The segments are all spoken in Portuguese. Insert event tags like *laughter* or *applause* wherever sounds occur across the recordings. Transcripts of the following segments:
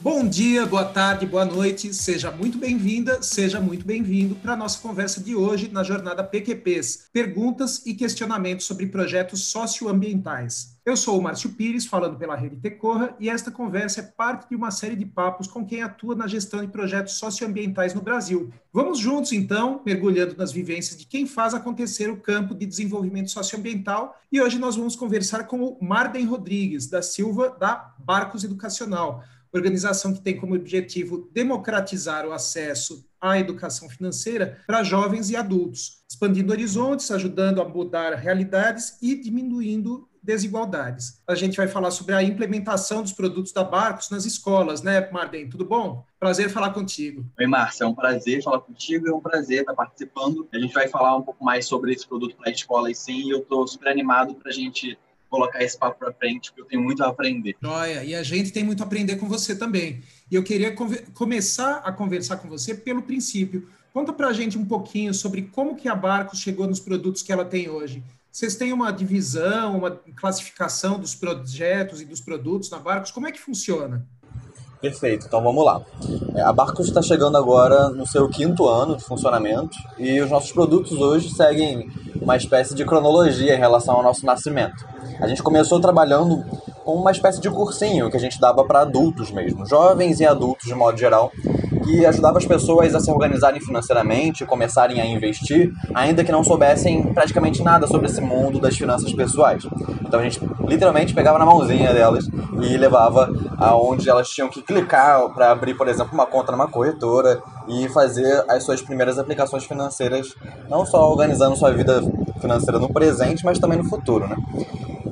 Bom dia, boa tarde, boa noite, seja muito bem-vinda, seja muito bem-vindo para a nossa conversa de hoje na jornada PQPs, perguntas e questionamentos sobre projetos socioambientais. Eu sou o Márcio Pires, falando pela Rede Tecorra, e esta conversa é parte de uma série de papos com quem atua na gestão de projetos socioambientais no Brasil. Vamos juntos, então, mergulhando nas vivências de quem faz acontecer o campo de desenvolvimento socioambiental, e hoje nós vamos conversar com o Marden Rodrigues, da Silva, da Barcos Educacional, organização que tem como objetivo democratizar o acesso à educação financeira para jovens e adultos, expandindo horizontes, ajudando a mudar realidades e diminuindo desigualdades. A gente vai falar sobre a implementação dos produtos da Barcos nas escolas, né, Marden? Tudo bom? Prazer falar contigo. Oi, Márcia, é um prazer falar contigo e é um prazer estar participando. A gente vai falar um pouco mais sobre esse produto para a escola e sim, e eu estou super animado para a gente colocar esse papo para frente, porque eu tenho muito a aprender. Joia, e a gente tem muito a aprender com você também. E eu queria começar a conversar com você pelo princípio. Conta para a gente um pouquinho sobre como que a Barcos chegou nos produtos que ela tem hoje. Vocês têm uma divisão, uma classificação dos projetos e dos produtos na Barcos? Como é que funciona? Perfeito, então vamos lá. É, a Barcos está chegando agora no seu quinto ano de funcionamento e os nossos produtos hoje seguem uma espécie de cronologia em relação ao nosso nascimento. A gente começou trabalhando com uma espécie de cursinho que a gente dava para adultos mesmo, jovens e adultos de modo geral, que ajudava as pessoas a se organizarem financeiramente, começarem a investir, ainda que não soubessem praticamente nada sobre esse mundo das finanças pessoais. Então a gente literalmente pegava na mãozinha delas e levava aonde elas tinham que clicar para abrir, por exemplo, uma conta numa corretora e fazer as suas primeiras aplicações financeiras, não só organizando sua vida financeira no presente, mas também no futuro, né?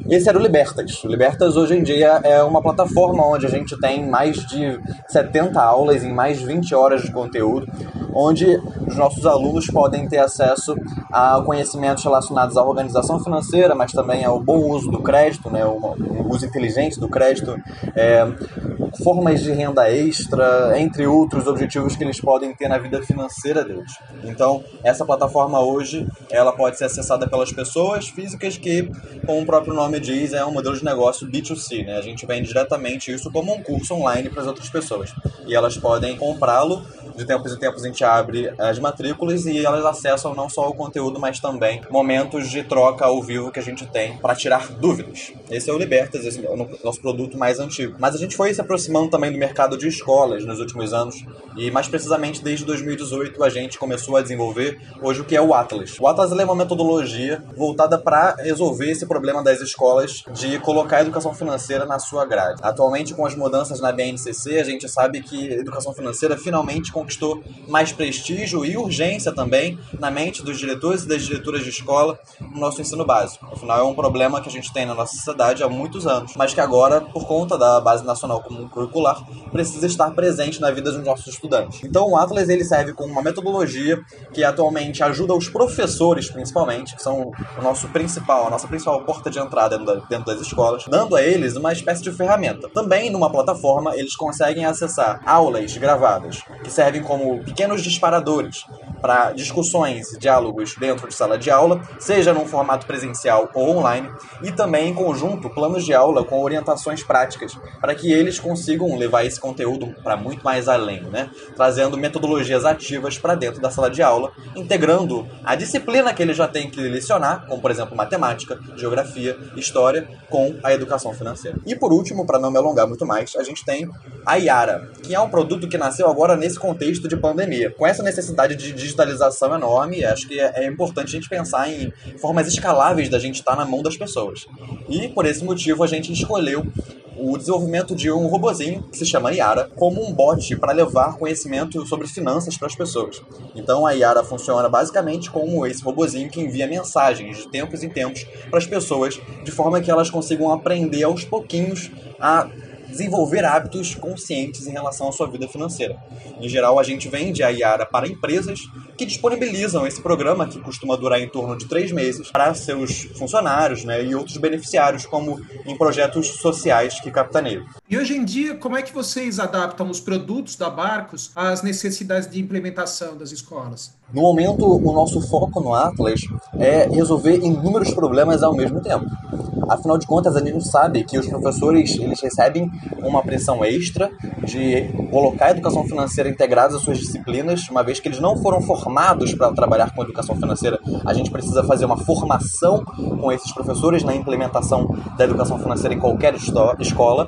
Esse era o Libertas. O Libertas hoje em dia é uma plataforma onde a gente tem mais de 70 aulas em mais de 20 horas de conteúdo, onde os nossos alunos podem ter acesso a conhecimentos relacionados à organização financeira, mas também ao bom uso do crédito, né, o uso inteligente do crédito, é, formas de renda extra, entre outros objetivos que eles podem ter na vida financeira deles. Então, essa plataforma hoje, ela pode ser acessada pelas pessoas físicas que, como o próprio nome diz, é um modelo de negócio B2C, né? A gente vende diretamente isso como um curso online para as outras pessoas. E elas podem comprá-lo de tempos em tempos a gente abre as matrículas e elas acessam não só o conteúdo, mas também momentos de troca ao vivo que a gente tem para tirar dúvidas. Esse é o Libertas, esse é o nosso produto mais antigo. Mas a gente foi se aproximando também do mercado de escolas nos últimos anos e mais precisamente desde 2018 a gente começou a desenvolver hoje o que é o Atlas. O Atlas é uma metodologia voltada para resolver esse problema das escolas de colocar a educação financeira na sua grade. Atualmente com as mudanças na BNCC, a gente sabe que a educação financeira finalmente conquistou mais prestígio e urgência também na mente dos diretores e das diretoras de escola no nosso ensino básico. Afinal, é um problema que a gente tem na nossa sociedade há muitos anos, mas que agora, por conta da Base Nacional Comum Curricular, precisa estar presente na vida dos nossos estudantes. Então, o Atlas ele serve como uma metodologia que atualmente ajuda os professores, principalmente, que são o nosso principal, a nossa principal porta de entrada dentro das escolas, dando a eles uma espécie de ferramenta. Também, numa plataforma, eles conseguem acessar aulas gravadas, que servem como pequenos disparadores para discussões e diálogos dentro de sala de aula, seja num formato presencial ou online, e também em conjunto planos de aula com orientações práticas, para que eles consigam levar esse conteúdo para muito mais além, né? trazendo metodologias ativas para dentro da sala de aula, integrando a disciplina que eles já têm que lecionar, como por exemplo matemática, geografia, história, com a educação financeira. E por último, para não me alongar muito mais, a gente tem a Yara, que é um produto que nasceu agora nesse contexto de pandemia. Com essa necessidade de digitalização enorme, acho que é, é importante a gente pensar em formas escaláveis da gente estar na mão das pessoas. E por esse motivo a gente escolheu o desenvolvimento de um robozinho que se chama Yara como um bot para levar conhecimento sobre finanças para as pessoas. Então a Yara funciona basicamente como esse robozinho que envia mensagens de tempos em tempos para as pessoas, de forma que elas consigam aprender aos pouquinhos a desenvolver hábitos conscientes em relação à sua vida financeira. Em geral, a gente vende a Iara para empresas que disponibilizam esse programa, que costuma durar em torno de três meses, para seus funcionários né, e outros beneficiários, como em projetos sociais que capitaneiam. E hoje em dia, como é que vocês adaptam os produtos da Barcos às necessidades de implementação das escolas? No momento, o nosso foco no Atlas é resolver inúmeros problemas ao mesmo tempo. Afinal de contas, a gente sabe que os professores eles recebem uma pressão extra de colocar a educação financeira integrada às suas disciplinas, uma vez que eles não foram formados para trabalhar com educação financeira. A gente precisa fazer uma formação com esses professores na implementação da educação financeira em qualquer escola.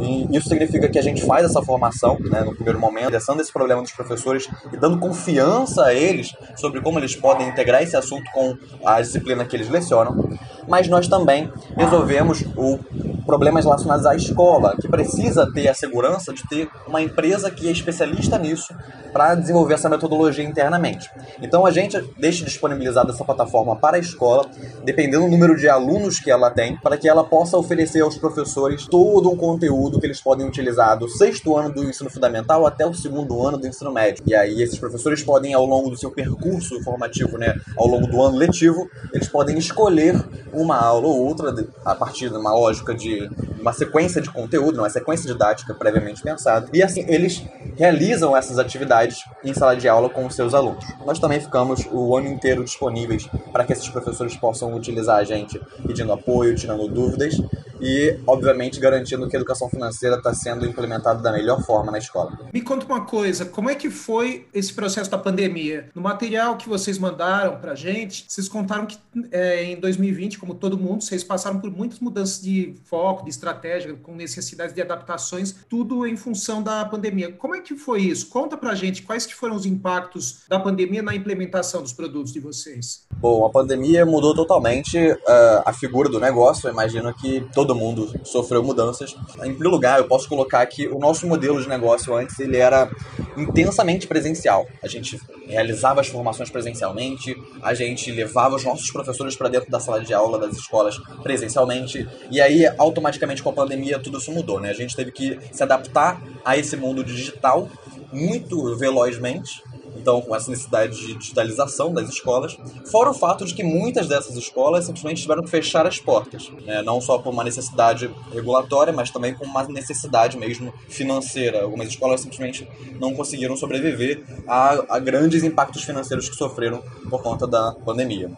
E isso significa que a gente faz essa formação, né, no primeiro momento, endereçando esse problema dos professores e dando confiança a eles sobre como eles podem integrar esse assunto com a disciplina que eles lecionam. Mas nós também resolvemos o problemas relacionados à escola, que precisa ter a segurança de ter uma empresa que é especialista nisso para desenvolver essa metodologia internamente. Então a gente deixa disponibilizada essa plataforma para a escola, dependendo do número de alunos que ela tem, para que ela possa oferecer aos professores todo um conteúdo que eles podem utilizar do sexto ano do ensino fundamental até o segundo ano do ensino médio. E aí esses professores podem, ao longo do seu percurso formativo, né, ao longo do ano letivo, eles podem escolher uma aula ou outra a partir de uma lógica de you. Uma sequência de conteúdo, uma sequência didática previamente pensada. E assim, eles realizam essas atividades em sala de aula com os seus alunos. Nós também ficamos o ano inteiro disponíveis para que esses professores possam utilizar a gente pedindo apoio, tirando dúvidas e, obviamente, garantindo que a educação financeira está sendo implementada da melhor forma na escola. Me conta uma coisa, como é que foi esse processo da pandemia? No material que vocês mandaram para a gente, vocês contaram que é, em 2020, como todo mundo, vocês passaram por muitas mudanças de foco, de estratégia, com necessidades de adaptações, tudo em função da pandemia. Como é que foi isso? Conta para gente quais que foram os impactos da pandemia na implementação dos produtos de vocês. Bom, a pandemia mudou totalmente uh, a figura do negócio. Eu imagino que todo mundo sofreu mudanças. Em primeiro lugar, eu posso colocar que o nosso modelo de negócio antes ele era intensamente presencial. A gente realizava as formações presencialmente, a gente levava os nossos professores para dentro da sala de aula das escolas presencialmente, e aí automaticamente com a pandemia tudo isso mudou, né? A gente teve que se adaptar a esse mundo digital muito velozmente então com essa necessidade de digitalização das escolas, fora o fato de que muitas dessas escolas simplesmente tiveram que fechar as portas, né? não só por uma necessidade regulatória, mas também com uma necessidade mesmo financeira. Algumas escolas simplesmente não conseguiram sobreviver a, a grandes impactos financeiros que sofreram por conta da pandemia.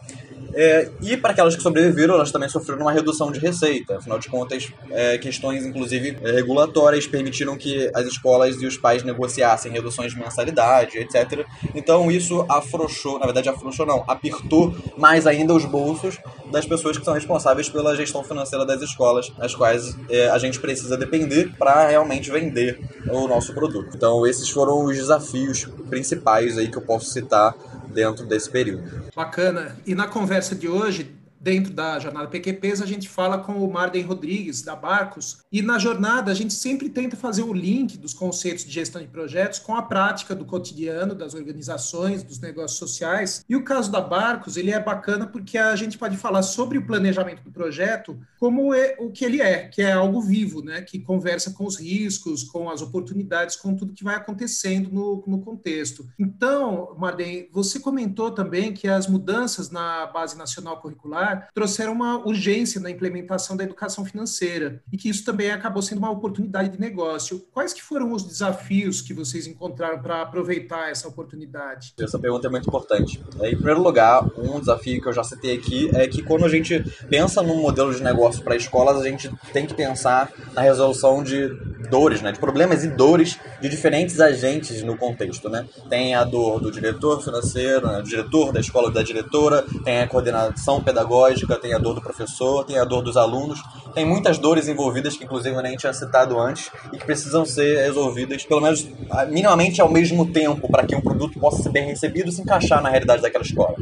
É, e para aquelas que sobreviveram, elas também sofreram uma redução de receita. Afinal de contas, é, questões, inclusive, é, regulatórias permitiram que as escolas e os pais negociassem reduções de mensalidade, etc. Então isso afrouxou, na verdade afrouxou não, apertou mais ainda os bolsos das pessoas que são responsáveis pela gestão financeira das escolas, as quais é, a gente precisa depender para realmente vender o nosso produto. Então esses foram os desafios principais aí que eu posso citar dentro desse período. Bacana. E na conversa de hoje, dentro da jornada PQPs, a gente fala com o Marden Rodrigues, da Barcos, e na jornada a gente sempre tenta fazer o link dos conceitos de gestão de projetos com a prática do cotidiano das organizações, dos negócios sociais. E o caso da Barcos, ele é bacana porque a gente pode falar sobre o planejamento do projeto como é, o que ele é, que é algo vivo, né? que conversa com os riscos, com as oportunidades, com tudo que vai acontecendo no, no contexto. Então, Marden, você comentou também que as mudanças na base nacional curricular trouxeram uma urgência na implementação da educação financeira e que isso também acabou sendo uma oportunidade de negócio. Quais que foram os desafios que vocês encontraram para aproveitar essa oportunidade? Essa pergunta é muito importante. Em primeiro lugar, um desafio que eu já citei aqui é que quando a gente pensa num modelo de negócio para escolas, a gente tem que pensar na resolução de dores, né, de problemas e dores de diferentes agentes no contexto, né? Tem a dor do diretor financeiro, né, do diretor da escola, da diretora, tem a coordenação pedagógica, tem a dor do professor, tem a dor dos alunos, tem muitas dores envolvidas que inclusive eu nem tinha citado antes e que precisam ser resolvidas pelo menos ah, minimamente ao mesmo tempo para que um produto possa ser bem recebido e se encaixar na realidade daquela escola.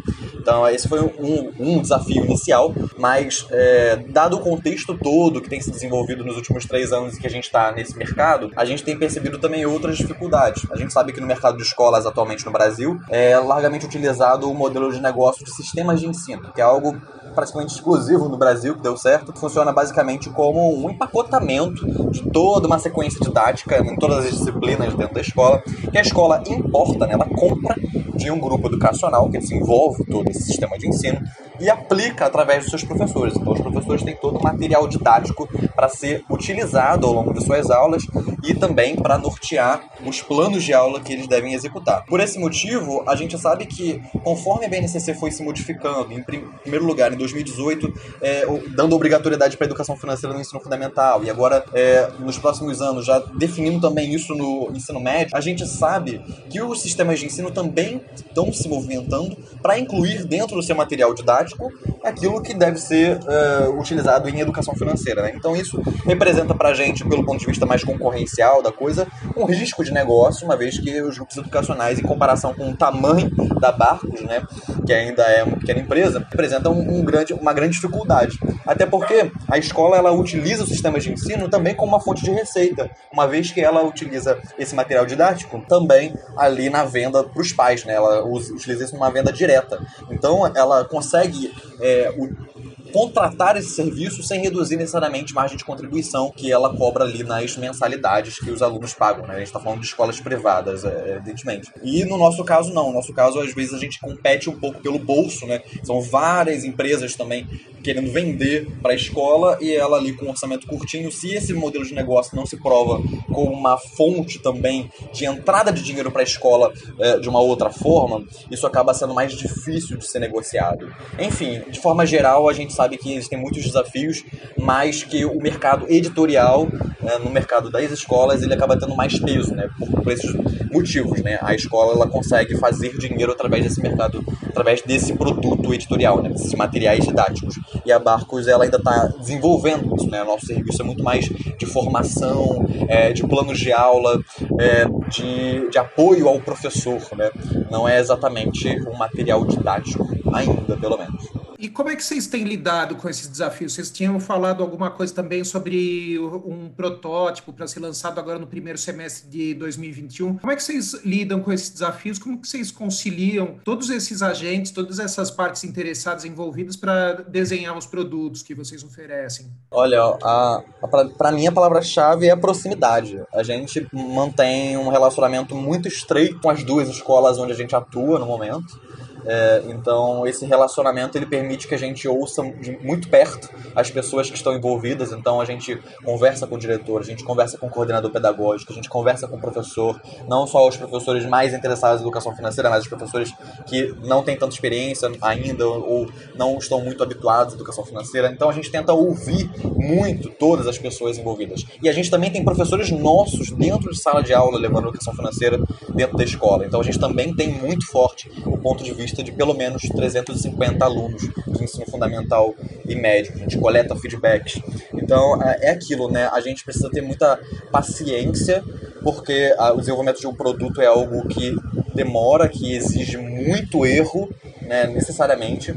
Então esse foi um, um desafio inicial, mas é, dado o contexto todo que tem se desenvolvido nos últimos três anos e que a gente está nesse mercado, a gente tem percebido também outras dificuldades. A gente sabe que no mercado de escolas atualmente no Brasil é largamente utilizado o modelo de negócio de sistemas de ensino, que é algo praticamente exclusivo no Brasil, que deu certo, que funciona basicamente como um empacotamento de toda uma sequência didática em todas as disciplinas dentro da escola, que a escola importa, né, ela compra de um grupo educacional que desenvolve todo esse sistema de ensino e aplica através dos seus professores. Então, os professores têm todo o material didático para ser utilizado ao longo de suas aulas e também para nortear os planos de aula que eles devem executar. Por esse motivo, a gente sabe que, conforme a BNCC foi se modificando, em primeiro lugar, em 2018, é, dando obrigatoriedade para a educação financeira no ensino fundamental, e agora, é, nos próximos anos, já definindo também isso no ensino médio, a gente sabe que os sistemas de ensino também estão se movimentando para incluir dentro do seu material didático aquilo que deve ser uh, utilizado em educação financeira. Né? Então, isso representa para a gente, pelo ponto de vista mais concorrencial da coisa, um risco de negócio, uma vez que os grupos educacionais, em comparação com o tamanho da Barcos, né, que ainda é uma pequena empresa, representam um grande, uma grande dificuldade. Até porque a escola ela utiliza os sistemas de ensino também como uma fonte de receita, uma vez que ela utiliza esse material didático também ali na venda para os pais, né? Ela utiliza isso numa venda direta. Então ela consegue é, contratar esse serviço sem reduzir necessariamente margem de contribuição que ela cobra ali nas mensalidades que os alunos pagam, né? A gente está falando de escolas privadas, é, evidentemente. E no nosso caso, não. No nosso caso, às vezes a gente compete um pouco pelo bolso, né? São várias empresas também querendo vender para a escola e ela ali com um orçamento curtinho, se esse modelo de negócio não se prova como uma fonte também de entrada de dinheiro para a escola é, de uma outra forma, isso acaba sendo mais difícil de ser negociado. Enfim, de forma geral, a gente sabe que existem muitos desafios, mas que o mercado editorial, né, no mercado das escolas, ele acaba tendo mais peso, né, por, por esses motivos, né? A escola ela consegue fazer dinheiro através desse mercado, através desse produto editorial, né, desses materiais didáticos e a Barcos ela ainda está desenvolvendo isso, né? Nosso serviço é muito mais de formação, é, de planos de aula, é, de, de apoio ao professor, né? Não é exatamente um material didático, ainda, pelo menos. E como é que vocês têm lidado com esses desafios? Vocês tinham falado alguma coisa também sobre um protótipo para ser lançado agora no primeiro semestre de 2021. Como é que vocês lidam com esses desafios? Como que vocês conciliam todos esses agentes, todas essas partes interessadas envolvidas para desenhar os produtos que vocês oferecem? Olha, para mim a palavra-chave é proximidade. A gente mantém um relacionamento muito estreito com as duas escolas onde a gente atua no momento. É, então, esse relacionamento ele permite que a gente ouça de muito perto as pessoas que estão envolvidas. Então, a gente conversa com o diretor, a gente conversa com o coordenador pedagógico, a gente conversa com o professor, não só os professores mais interessados em educação financeira, mas os professores que não têm tanta experiência ainda ou não estão muito habituados à educação financeira. Então, a gente tenta ouvir muito todas as pessoas envolvidas. E a gente também tem professores nossos dentro de sala de aula levando educação financeira dentro da escola. Então, a gente também tem muito forte o ponto de vista de pelo menos 350 alunos de ensino fundamental e médio. A gente coleta feedbacks. Então é, é aquilo, né? A gente precisa ter muita paciência, porque o desenvolvimento de um produto é algo que demora, que exige muito erro, né, necessariamente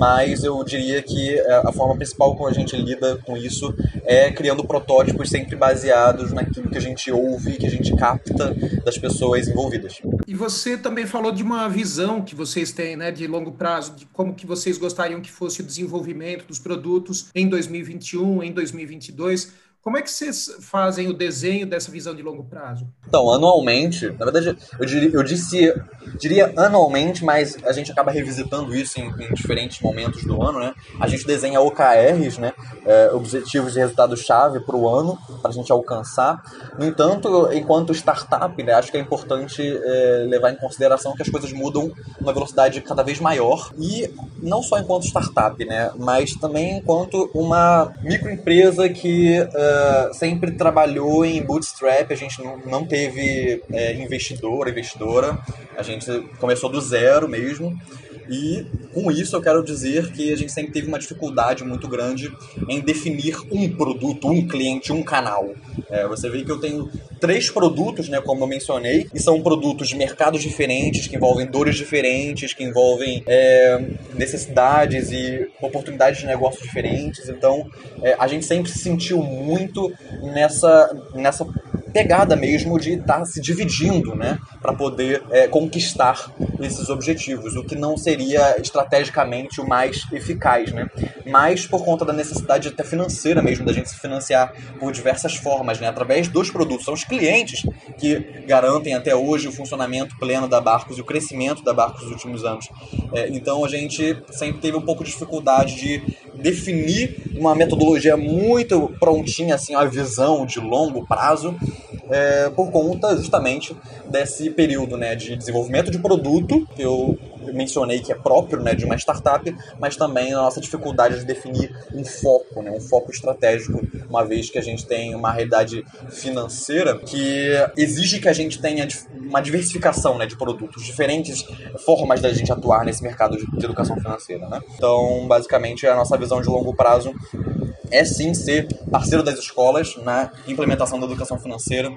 mas eu diria que é, a forma principal como a gente lida com isso é criando protótipos sempre baseados naquilo que a gente ouve, que a gente capta das pessoas envolvidas. E você também falou de uma visão que vocês têm, né, de longo prazo, de como que vocês gostariam que fosse o desenvolvimento dos produtos em 2021, em 2022. Como é que vocês fazem o desenho dessa visão de longo prazo? Então, anualmente, na verdade, eu, diria, eu disse, diria anualmente, mas a gente acaba revisitando isso em, em diferentes momentos do ano, né? A gente desenha OKRs, né? É, objetivos de resultado-chave para o ano, para a gente alcançar. No entanto, enquanto startup, né, acho que é importante é, levar em consideração que as coisas mudam numa velocidade cada vez maior. E não só enquanto startup, né? Mas também enquanto uma microempresa que... É, sempre trabalhou em bootstrap, a gente não, não teve é, investidor, investidora. A gente começou do zero mesmo. E com isso eu quero dizer que a gente sempre teve uma dificuldade muito grande em definir um produto, um cliente, um canal. É, você vê que eu tenho três produtos, né, como eu mencionei, e são produtos de mercados diferentes, que envolvem dores diferentes, que envolvem é, necessidades e oportunidades de negócio diferentes. Então, é, a gente sempre se sentiu muito nessa, nessa pegada mesmo de estar tá se dividindo, né, para poder é, conquistar esses objetivos, o que não seria estrategicamente o mais eficaz, né? Mas por conta da necessidade até financeira mesmo da gente se financiar por diversas formas, né, através dos produtos, são os clientes que garantem até hoje o funcionamento pleno da Barcos e o crescimento da Barcos nos últimos anos. É, então a gente sempre teve um pouco de dificuldade de definir uma metodologia muito prontinha, assim, a visão de longo prazo, é, por conta justamente desse período né, de desenvolvimento de produto, eu mencionei que é próprio né, de uma startup, mas também a nossa dificuldade de definir um foco, né, um foco estratégico, uma vez que a gente tem uma realidade financeira que exige que a gente tenha uma diversificação né, de produtos, diferentes formas da gente atuar nesse mercado de, educação financeira. Né? Então, basicamente, a nossa visão de longo prazo é sim ser parceiro das escolas na implementação da educação financeira.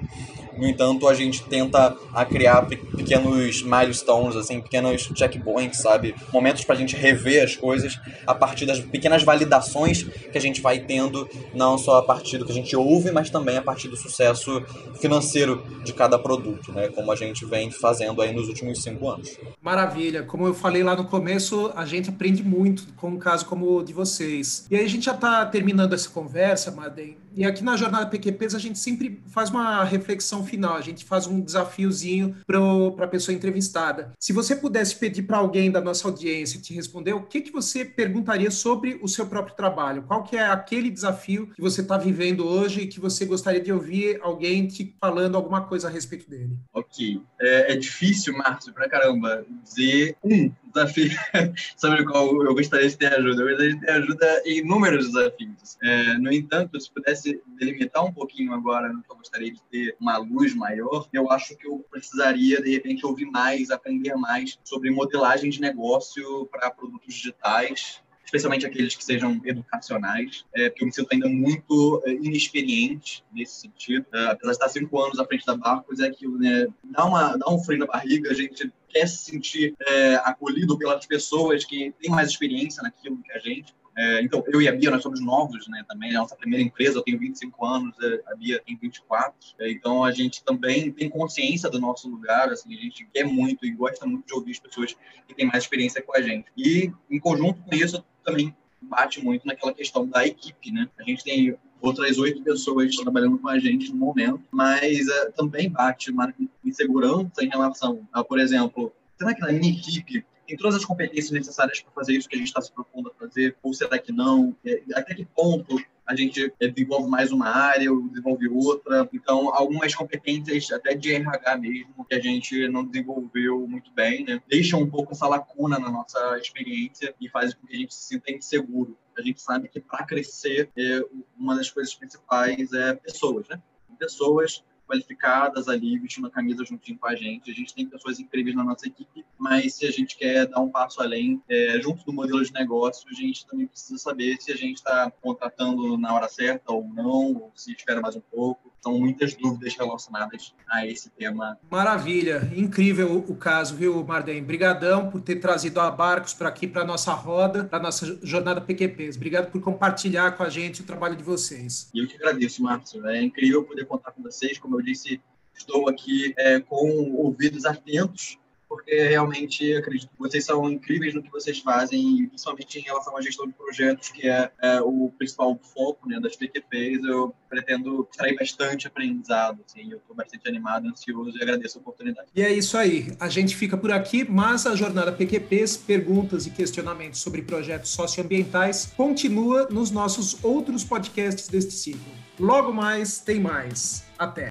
No entanto, a gente tenta a criar pequenos milestones, assim, pequenos checkpoints, sabe? Momentos para a gente rever as coisas a partir das pequenas validações que a gente vai tendo, não só a partir do que a gente ouve, mas também a partir do sucesso financeiro de cada produto, né? Como a gente vem fazendo aí nos últimos cinco anos. Maravilha. Como eu falei lá no começo, a gente aprende muito com um caso como o de vocês. E aí a gente já está terminando essa conversa, Madem, e aqui na jornada PQPs a gente sempre faz uma reflexão final, a gente faz um desafiozinho para a pessoa entrevistada. Se você pudesse pedir para alguém da nossa audiência te responder, o que, que você perguntaria sobre o seu próprio trabalho? Qual que é aquele desafio que você está vivendo hoje e que você gostaria de ouvir alguém te falando alguma coisa a respeito dele? Ok. É, é difícil, Márcio, para caramba, dizer um desafio *laughs* sobre o qual eu gostaria de ter ajuda. Eu gostaria de ter ajuda em inúmeros desafios. É, no entanto, se pudesse delimitar um pouquinho agora no que eu gostaria de ter uma luz maior, eu acho que eu precisaria, de repente, ouvir mais, aprender mais sobre modelagem de negócio para produtos digitais, especialmente aqueles que sejam educacionais, é, porque eu me sinto ainda muito é, inexperiente nesse sentido. É, apesar de estar cinco anos à frente da Barcos, é aquilo, né? Dá, uma, dá um frio na barriga, a gente quer se sentir é, acolhido pelas pessoas que têm mais experiência naquilo que a gente. É, então, eu e a Bia, nós somos novos, né, também, é a nossa primeira empresa, eu tenho 25 anos, é, a Bia tem 24, é, então a gente também tem consciência do nosso lugar, assim, a gente quer muito e gosta muito de ouvir as pessoas que têm mais experiência com a gente. E, em conjunto com isso, também bate muito naquela questão da equipe, né? A gente tem outras oito pessoas trabalhando com a gente no momento, mas uh, também bate uma insegurança em relação a, por exemplo, será que na minha equipe tem todas as competências necessárias para fazer isso que a gente está se propondo a fazer, ou será que não? É, até que ponto a gente é, desenvolve mais uma área ou desenvolve outra. Então, algumas competências, até de RH mesmo, que a gente não desenvolveu muito bem, né? deixam um pouco essa lacuna na nossa experiência e fazem com que a gente se sinta inseguro. A gente sabe que para crescer, é, uma das coisas principais é pessoas, né? Pessoas qualificadas ali, vestindo a camisa juntinho com a gente. A gente tem pessoas incríveis na nossa equipe, mas se a gente quer dar um passo além, é, junto do modelo de negócio, a gente também precisa saber se a gente está contratando na hora certa ou não, ou se espera mais um pouco. São muitas dúvidas relacionadas a esse tema. Maravilha, incrível o caso, viu, Marden? Brigadão por ter trazido a Barcos para aqui, para nossa roda, para nossa jornada PQPs. Obrigado por compartilhar com a gente o trabalho de vocês. E eu que agradeço, Márcio. É incrível poder contar com vocês. Como eu disse, estou aqui é, com ouvidos atentos porque realmente acredito que vocês são incríveis no que vocês fazem, principalmente em relação à gestão de projetos, que é, é o principal foco né, das PQPs. Eu pretendo extrair bastante aprendizado, assim, eu estou bastante animado, ansioso e agradeço a oportunidade. E é isso aí, a gente fica por aqui, mas a jornada PQPs, perguntas e questionamentos sobre projetos socioambientais, continua nos nossos outros podcasts deste ciclo. Logo mais, tem mais. Até!